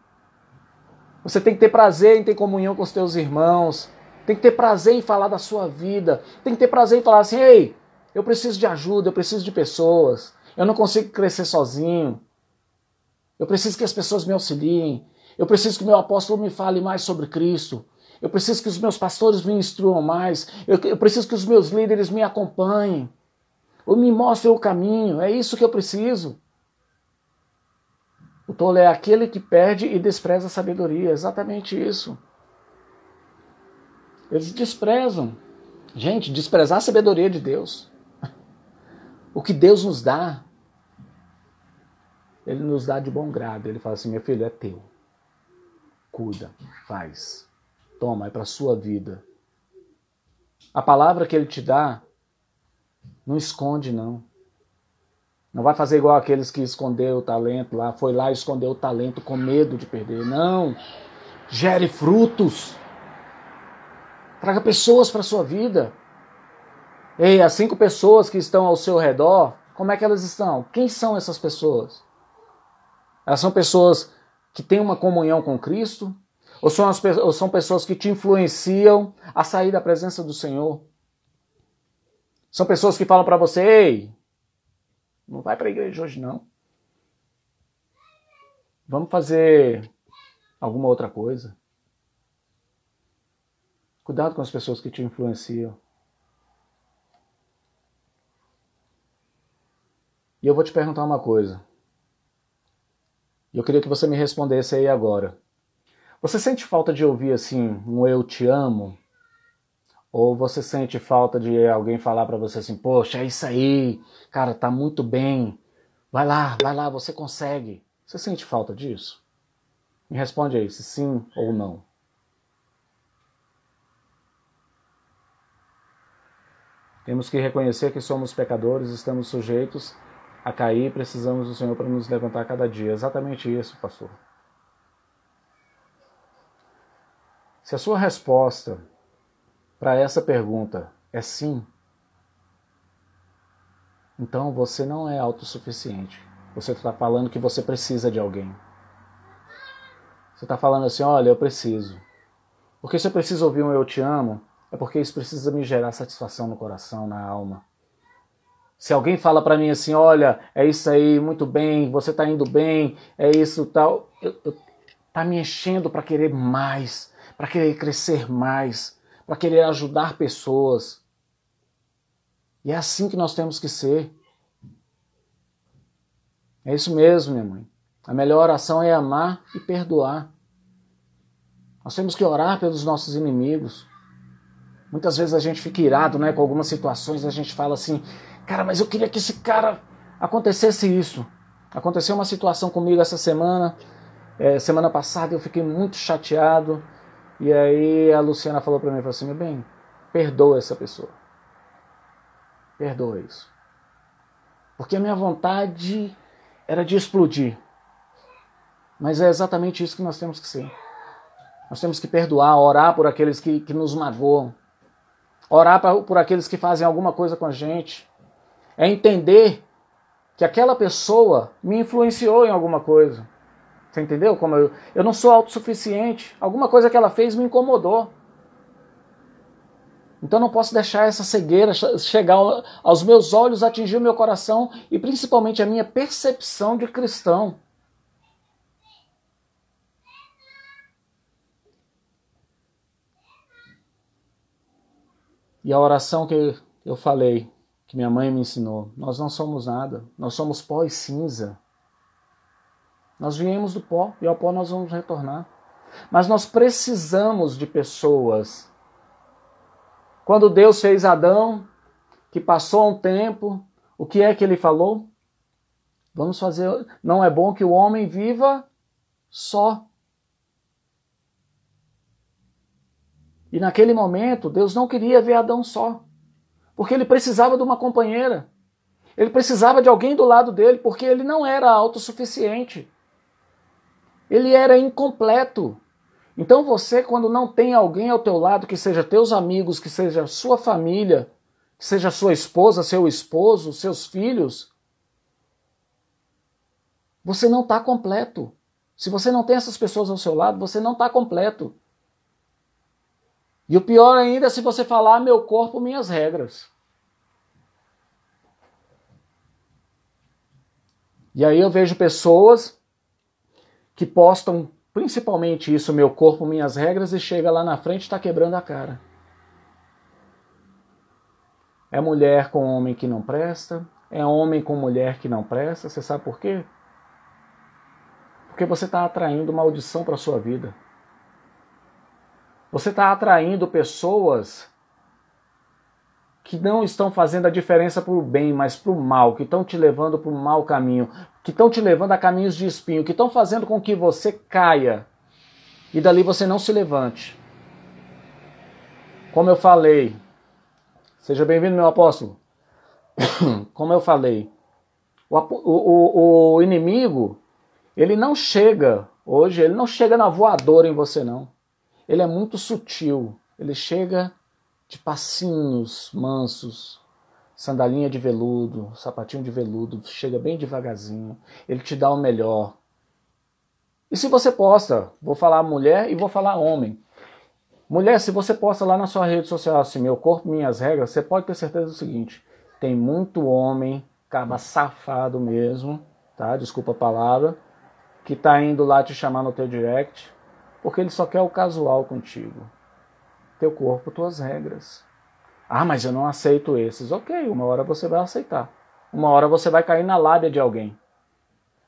Você tem que ter prazer em ter comunhão com os teus irmãos. Tem que ter prazer em falar da sua vida. Tem que ter prazer em falar assim: ei, eu preciso de ajuda, eu preciso de pessoas. Eu não consigo crescer sozinho. Eu preciso que as pessoas me auxiliem. Eu preciso que meu apóstolo me fale mais sobre Cristo. Eu preciso que os meus pastores me instruam mais. Eu, eu preciso que os meus líderes me acompanhem. Ou me mostrem o caminho. É isso que eu preciso. O tolo é aquele que perde e despreza a sabedoria. É exatamente isso. Eles desprezam. Gente, desprezar a sabedoria de Deus. O que Deus nos dá, Ele nos dá de bom grado. Ele fala assim: meu filho, é teu. Cuida, faz. Toma, é para sua vida. A palavra que Ele te dá, não esconde, não. Não vai fazer igual aqueles que escondeu o talento lá, foi lá e escondeu o talento com medo de perder. Não. Gere frutos. Traga pessoas para sua vida. Ei, as cinco pessoas que estão ao seu redor, como é que elas estão? Quem são essas pessoas? Elas são pessoas que têm uma comunhão com Cristo? Ou são, as, ou são pessoas que te influenciam a sair da presença do Senhor? São pessoas que falam para você: ei, não vai para a igreja hoje não. Vamos fazer alguma outra coisa. Cuidado com as pessoas que te influenciam. E eu vou te perguntar uma coisa. E eu queria que você me respondesse aí agora. Você sente falta de ouvir assim um eu te amo? Ou você sente falta de alguém falar para você assim, poxa, é isso aí, cara, tá muito bem. Vai lá, vai lá, você consegue. Você sente falta disso? Me responde aí, se sim ou não. Temos que reconhecer que somos pecadores, estamos sujeitos a cair, precisamos do Senhor para nos levantar cada dia. Exatamente isso, pastor. Se a sua resposta para essa pergunta é sim, então você não é autossuficiente. Você está falando que você precisa de alguém. Você está falando assim: olha, eu preciso. Porque se eu preciso ouvir um eu te amo, é porque isso precisa me gerar satisfação no coração, na alma. Se alguém fala para mim assim: olha, é isso aí, muito bem, você está indo bem, é isso tal, eu, tá me enchendo para querer mais, para querer crescer mais para querer ajudar pessoas. E é assim que nós temos que ser. É isso mesmo, minha mãe. A melhor oração é amar e perdoar. Nós temos que orar pelos nossos inimigos. Muitas vezes a gente fica irado né, com algumas situações, a gente fala assim, cara, mas eu queria que esse cara acontecesse isso. Aconteceu uma situação comigo essa semana, é, semana passada, eu fiquei muito chateado. E aí a Luciana falou para mim, falou assim, meu bem, perdoa essa pessoa. Perdoa isso. Porque a minha vontade era de explodir. Mas é exatamente isso que nós temos que ser. Nós temos que perdoar, orar por aqueles que, que nos magoam. Orar pra, por aqueles que fazem alguma coisa com a gente. É entender que aquela pessoa me influenciou em alguma coisa. Você entendeu? Como eu, eu não sou autossuficiente. Alguma coisa que ela fez me incomodou. Então não posso deixar essa cegueira chegar aos meus olhos, atingir o meu coração e principalmente a minha percepção de cristão. E a oração que eu falei, que minha mãe me ensinou, nós não somos nada, nós somos pó e cinza. Nós viemos do pó e ao pó nós vamos retornar. Mas nós precisamos de pessoas. Quando Deus fez Adão, que passou um tempo, o que é que ele falou? Vamos fazer. Não é bom que o homem viva só. E naquele momento, Deus não queria ver Adão só, porque ele precisava de uma companheira. Ele precisava de alguém do lado dele, porque ele não era autossuficiente ele era incompleto. Então você, quando não tem alguém ao teu lado, que seja teus amigos, que seja sua família, que seja sua esposa, seu esposo, seus filhos, você não está completo. Se você não tem essas pessoas ao seu lado, você não está completo. E o pior ainda é se você falar meu corpo, minhas regras. E aí eu vejo pessoas que postam principalmente isso, meu corpo, minhas regras, e chega lá na frente e está quebrando a cara. É mulher com homem que não presta, é homem com mulher que não presta. Você sabe por quê? Porque você está atraindo maldição para sua vida. Você está atraindo pessoas que não estão fazendo a diferença para o bem, mas para o mal, que estão te levando para o mau caminho, que estão te levando a caminhos de espinho, que estão fazendo com que você caia e dali você não se levante. Como eu falei, seja bem-vindo, meu apóstolo. Como eu falei, o, o, o, inimigo, ele não chega, hoje, ele não chega na voadora em você, não. Ele é muito sutil. Ele chega de passinhos mansos, sandalinha de veludo, sapatinho de veludo, chega bem devagarzinho, ele te dá o melhor. E se você posta, vou falar mulher e vou falar homem. Mulher, se você posta lá na sua rede social assim, meu corpo, minhas regras, você pode ter certeza do seguinte, tem muito homem, caba safado mesmo, tá? Desculpa a palavra, que tá indo lá te chamar no teu direct, porque ele só quer o casual contigo teu corpo, tuas regras. Ah, mas eu não aceito esses. Ok, uma hora você vai aceitar. Uma hora você vai cair na lábia de alguém.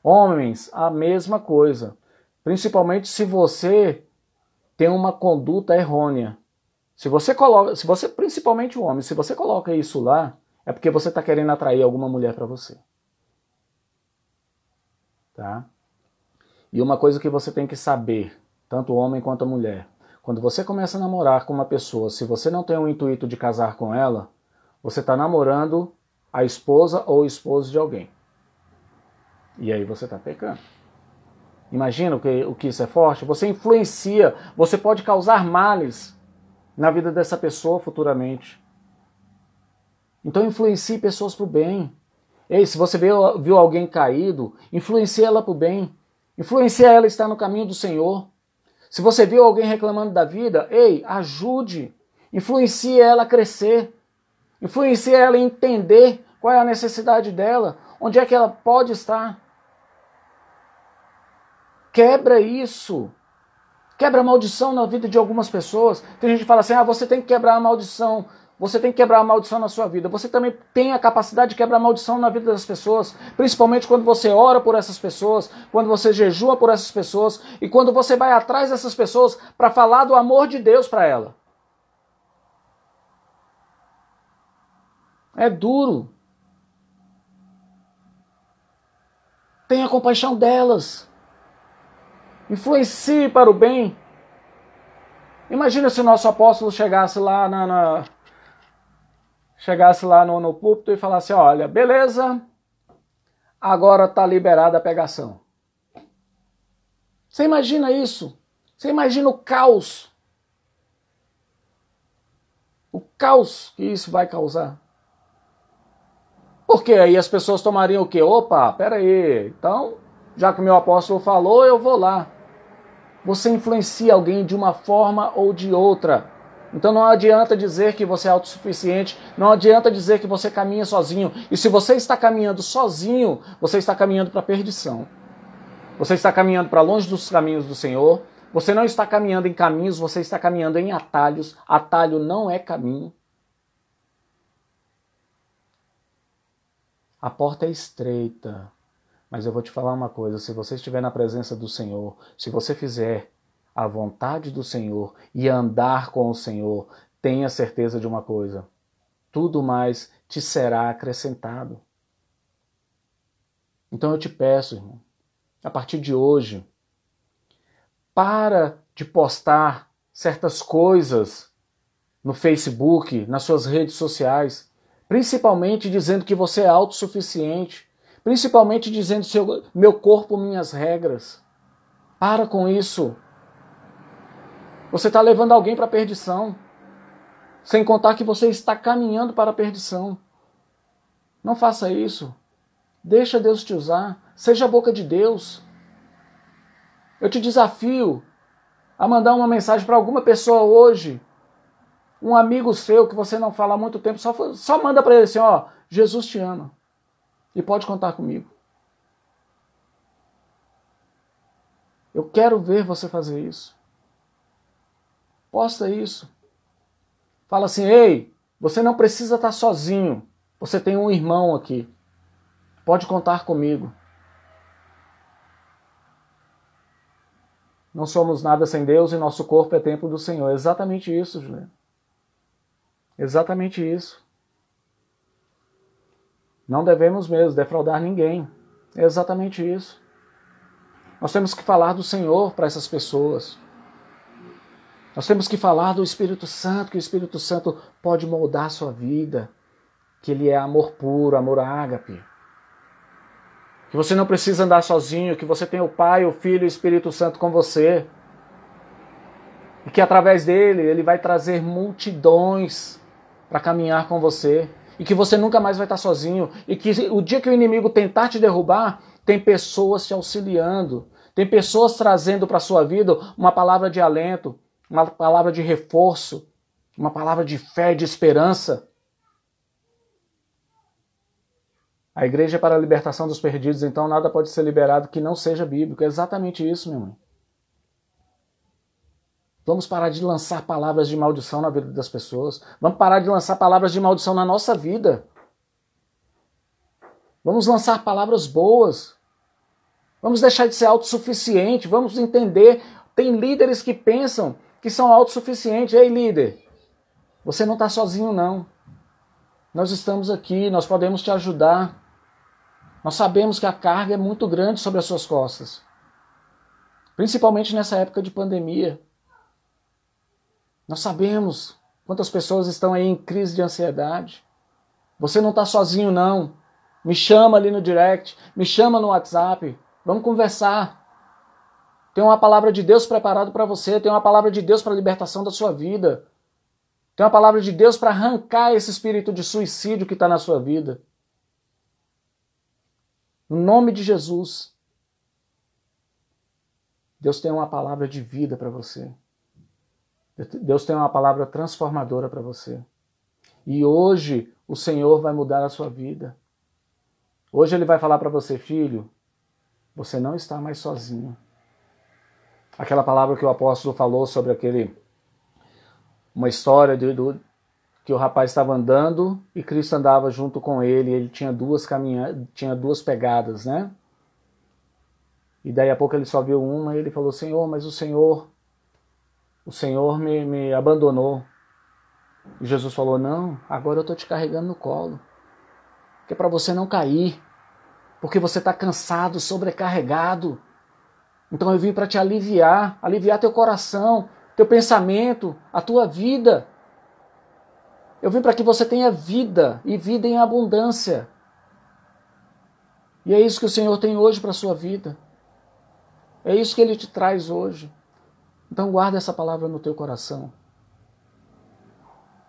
Homens, a mesma coisa. Principalmente se você tem uma conduta errônea. Se você coloca, se você, principalmente o homem, se você coloca isso lá, é porque você está querendo atrair alguma mulher para você. Tá? E uma coisa que você tem que saber, tanto o homem quanto a mulher, quando você começa a namorar com uma pessoa, se você não tem o intuito de casar com ela, você está namorando a esposa ou o esposo de alguém. E aí você está pecando. Imagina o que, o que isso é forte? Você influencia, você pode causar males na vida dessa pessoa futuramente. Então influencie pessoas para o bem. Ei, se você viu, viu alguém caído, influencie ela para o bem. Influencie ela a estar no caminho do Senhor. Se você viu alguém reclamando da vida, ei, ajude. Influencie ela a crescer. Influencie ela a entender qual é a necessidade dela, onde é que ela pode estar. Quebra isso. Quebra a maldição na vida de algumas pessoas. Tem gente que fala assim: ah, você tem que quebrar a maldição. Você tem que quebrar a maldição na sua vida. Você também tem a capacidade de quebrar a maldição na vida das pessoas, principalmente quando você ora por essas pessoas, quando você jejua por essas pessoas e quando você vai atrás dessas pessoas para falar do amor de Deus para ela. É duro. Tenha compaixão delas. Influencie para o bem. Imagina se o nosso apóstolo chegasse lá na, na chegasse lá no, no púlpito e falasse: olha, beleza, agora está liberada a pegação. Você imagina isso? Você imagina o caos? O caos que isso vai causar. Porque aí as pessoas tomariam o quê? Opa, peraí, então, já que o meu apóstolo falou, eu vou lá. Você influencia alguém de uma forma ou de outra. Então não adianta dizer que você é autossuficiente, não adianta dizer que você caminha sozinho. E se você está caminhando sozinho, você está caminhando para a perdição. Você está caminhando para longe dos caminhos do Senhor. Você não está caminhando em caminhos, você está caminhando em atalhos. Atalho não é caminho. A porta é estreita. Mas eu vou te falar uma coisa: se você estiver na presença do Senhor, se você fizer a vontade do Senhor e andar com o Senhor, tenha certeza de uma coisa: tudo mais te será acrescentado. Então eu te peço, irmão, a partir de hoje, para de postar certas coisas no Facebook, nas suas redes sociais, principalmente dizendo que você é autossuficiente, principalmente dizendo seu, meu corpo, minhas regras. Para com isso. Você está levando alguém para a perdição. Sem contar que você está caminhando para a perdição. Não faça isso. Deixa Deus te usar. Seja a boca de Deus. Eu te desafio a mandar uma mensagem para alguma pessoa hoje. Um amigo seu que você não fala há muito tempo, só, só manda para ele assim: ó, Jesus te ama. E pode contar comigo. Eu quero ver você fazer isso. Posta isso. Fala assim: ei, você não precisa estar sozinho. Você tem um irmão aqui. Pode contar comigo. Não somos nada sem Deus e nosso corpo é templo do Senhor. exatamente isso, Juliano. Exatamente isso. Não devemos mesmo defraudar ninguém. É exatamente isso. Nós temos que falar do Senhor para essas pessoas. Nós temos que falar do Espírito Santo, que o Espírito Santo pode moldar a sua vida, que ele é amor puro, amor ágape. Que você não precisa andar sozinho, que você tem o Pai, o Filho e o Espírito Santo com você. E que através dele ele vai trazer multidões para caminhar com você. E que você nunca mais vai estar sozinho. E que o dia que o inimigo tentar te derrubar, tem pessoas te auxiliando. Tem pessoas trazendo para a sua vida uma palavra de alento, uma palavra de reforço, uma palavra de fé, de esperança. A igreja é para a libertação dos perdidos, então nada pode ser liberado que não seja bíblico. É exatamente isso, meu irmão. Vamos parar de lançar palavras de maldição na vida das pessoas. Vamos parar de lançar palavras de maldição na nossa vida. Vamos lançar palavras boas. Vamos deixar de ser autossuficiente. Vamos entender. Tem líderes que pensam que são autossuficientes. Ei, líder, você não está sozinho, não. Nós estamos aqui, nós podemos te ajudar. Nós sabemos que a carga é muito grande sobre as suas costas. Principalmente nessa época de pandemia. Nós sabemos quantas pessoas estão aí em crise de ansiedade. Você não está sozinho, não. Me chama ali no direct, me chama no WhatsApp. Vamos conversar. Tem uma palavra de Deus preparado para você, tem uma palavra de Deus para a libertação da sua vida. Tem uma palavra de Deus para arrancar esse espírito de suicídio que está na sua vida. No nome de Jesus. Deus tem uma palavra de vida para você. Deus tem uma palavra transformadora para você. E hoje o Senhor vai mudar a sua vida. Hoje Ele vai falar para você, filho, você não está mais sozinho. Aquela palavra que o apóstolo falou sobre aquele uma história de, do, que o rapaz estava andando e Cristo andava junto com ele. ele tinha duas caminha, tinha duas pegadas, né? E daí a pouco ele só viu uma e ele falou: Senhor, mas o Senhor, o Senhor me, me abandonou. E Jesus falou: Não, agora eu estou te carregando no colo, que é para você não cair, porque você está cansado, sobrecarregado. Então eu vim para te aliviar, aliviar teu coração, teu pensamento, a tua vida. Eu vim para que você tenha vida e vida em abundância. E é isso que o Senhor tem hoje para a sua vida. É isso que Ele te traz hoje. Então guarda essa palavra no teu coração.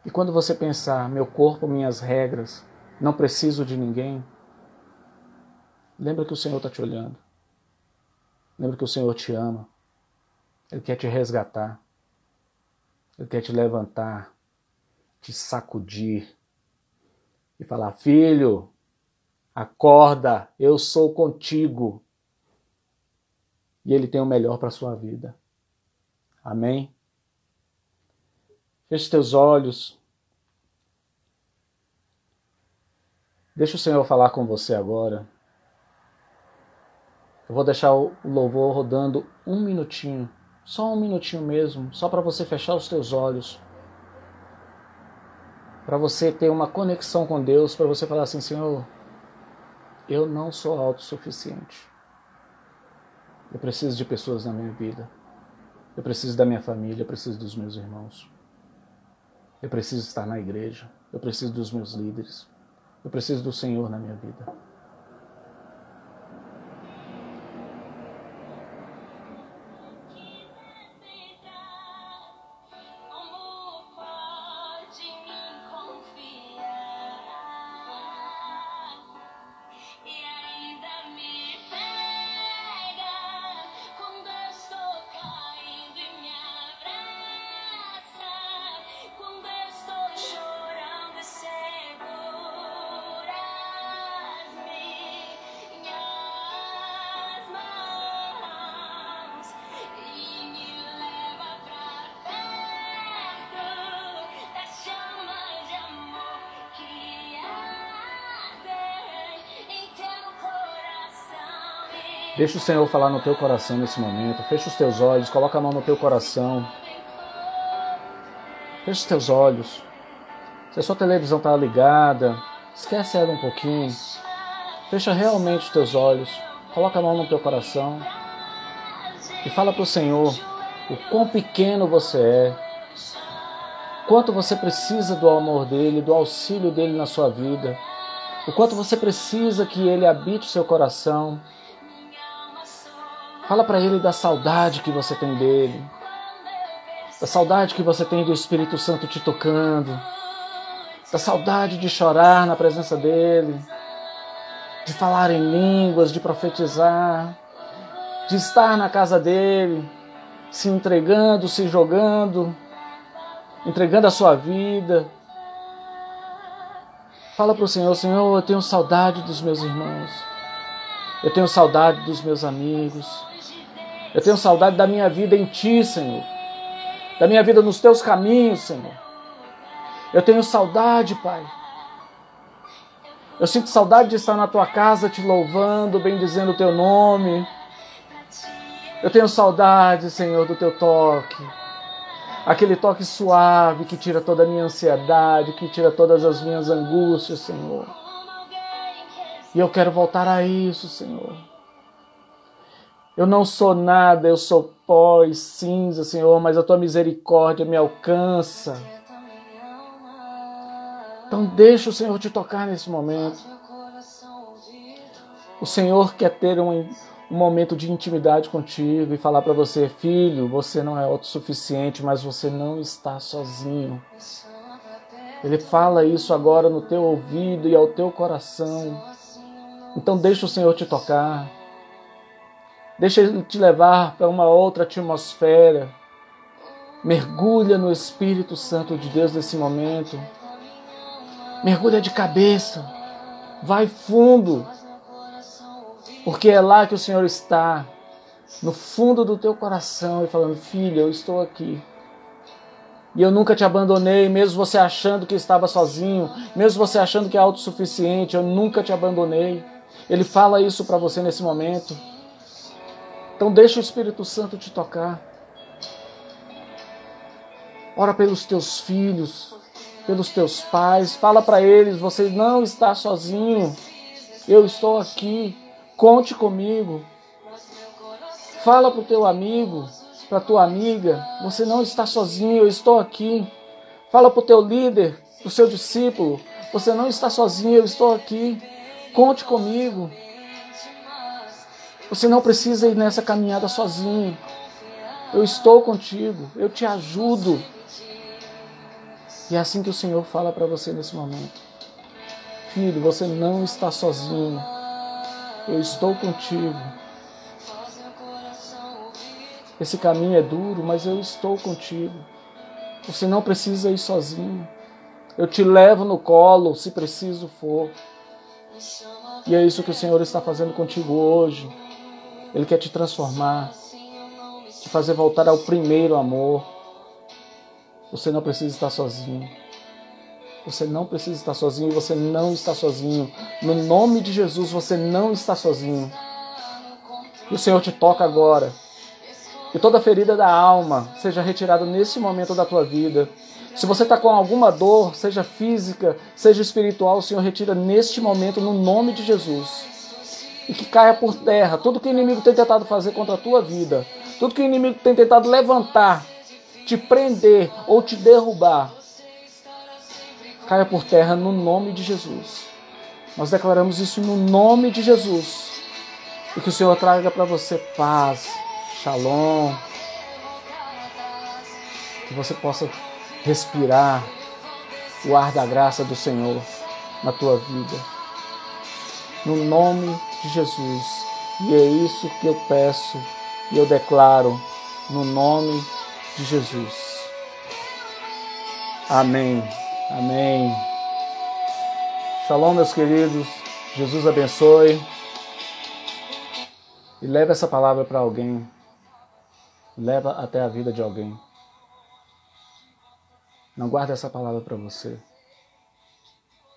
E quando você pensar, meu corpo, minhas regras, não preciso de ninguém, lembra que o Senhor está te olhando. Lembra que o Senhor te ama. Ele quer te resgatar. Ele quer te levantar, te sacudir e falar: Filho, acorda, eu sou contigo. E Ele tem o melhor para a sua vida. Amém? Feche teus olhos. Deixa o Senhor falar com você agora. Eu vou deixar o louvor rodando um minutinho. Só um minutinho mesmo, só para você fechar os teus olhos. Para você ter uma conexão com Deus, para você falar assim, Senhor, eu não sou autossuficiente. Eu preciso de pessoas na minha vida. Eu preciso da minha família, eu preciso dos meus irmãos. Eu preciso estar na igreja. Eu preciso dos meus líderes. Eu preciso do Senhor na minha vida. Deixa o Senhor falar no teu coração nesse momento. Fecha os teus olhos, coloca a mão no teu coração. Fecha os teus olhos. Se a sua televisão está ligada, esquece ela um pouquinho. Fecha realmente os teus olhos. Coloca a mão no teu coração. E fala para o Senhor o quão pequeno você é. Quanto você precisa do amor dele, do auxílio dele na sua vida. O quanto você precisa que ele habite o seu coração Fala para ele da saudade que você tem dele, da saudade que você tem do Espírito Santo te tocando, da saudade de chorar na presença dele, de falar em línguas, de profetizar, de estar na casa dele, se entregando, se jogando, entregando a sua vida. Fala para o Senhor, Senhor, eu tenho saudade dos meus irmãos. Eu tenho saudade dos meus amigos. Eu tenho saudade da minha vida em Ti, Senhor. Da minha vida nos Teus caminhos, Senhor. Eu tenho saudade, Pai. Eu sinto saudade de estar na Tua casa te louvando, bendizendo o Teu nome. Eu tenho saudade, Senhor, do Teu toque. aquele toque suave que tira toda a minha ansiedade, que tira todas as minhas angústias, Senhor. E eu quero voltar a isso, Senhor. Eu não sou nada, eu sou pó e cinza, Senhor, mas a tua misericórdia me alcança. Então deixa o Senhor te tocar nesse momento. O Senhor quer ter um, um momento de intimidade contigo e falar para você, filho, você não é autossuficiente, mas você não está sozinho. Ele fala isso agora no teu ouvido e ao teu coração. Então deixa o Senhor te tocar. Deixa ele te levar para uma outra atmosfera. Mergulha no Espírito Santo de Deus nesse momento. Mergulha de cabeça. Vai fundo porque é lá que o Senhor está, no fundo do teu coração, e falando: Filho, eu estou aqui. E eu nunca te abandonei, mesmo você achando que estava sozinho, mesmo você achando que é autossuficiente, eu nunca te abandonei. Ele fala isso para você nesse momento. Então deixa o Espírito Santo te tocar. Ora pelos teus filhos, pelos teus pais, fala para eles, você não está sozinho. Eu estou aqui. Conte comigo. Fala para o teu amigo, para tua amiga, você não está sozinho, eu estou aqui. Fala para o teu líder, para o seu discípulo, você não está sozinho, eu estou aqui. Conte comigo. Você não precisa ir nessa caminhada sozinho. Eu estou contigo, eu te ajudo. E é assim que o Senhor fala para você nesse momento. Filho, você não está sozinho. Eu estou contigo. Esse caminho é duro, mas eu estou contigo. Você não precisa ir sozinho. Eu te levo no colo, se preciso for. E é isso que o Senhor está fazendo contigo hoje. Ele quer te transformar, te fazer voltar ao primeiro amor. Você não precisa estar sozinho. Você não precisa estar sozinho, você não está sozinho. No nome de Jesus, você não está sozinho. E o Senhor te toca agora. Que toda ferida da alma seja retirada nesse momento da tua vida. Se você está com alguma dor, seja física, seja espiritual, o Senhor retira neste momento no nome de Jesus. E que caia por terra tudo que o inimigo tem tentado fazer contra a tua vida, tudo que o inimigo tem tentado levantar, te prender ou te derrubar caia por terra no nome de Jesus. Nós declaramos isso no nome de Jesus. E que o Senhor traga para você paz, shalom. Que você possa respirar o ar da graça do Senhor na tua vida. No nome de Jesus. E é isso que eu peço e eu declaro no nome de Jesus. Amém. Amém. Shalom, meus queridos. Jesus abençoe. E leve essa palavra para alguém. Leva até a vida de alguém. Não guarda essa palavra para você.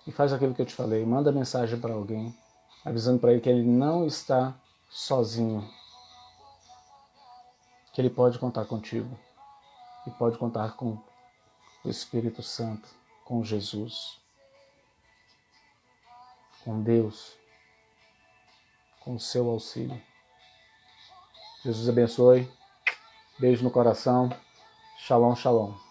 E faz aquilo que eu te falei. Manda mensagem para alguém, avisando para ele que ele não está sozinho. Que ele pode contar contigo. E pode contar com o Espírito Santo com Jesus, com Deus, com o seu auxílio. Jesus abençoe. Beijo no coração. Shalom, shalom.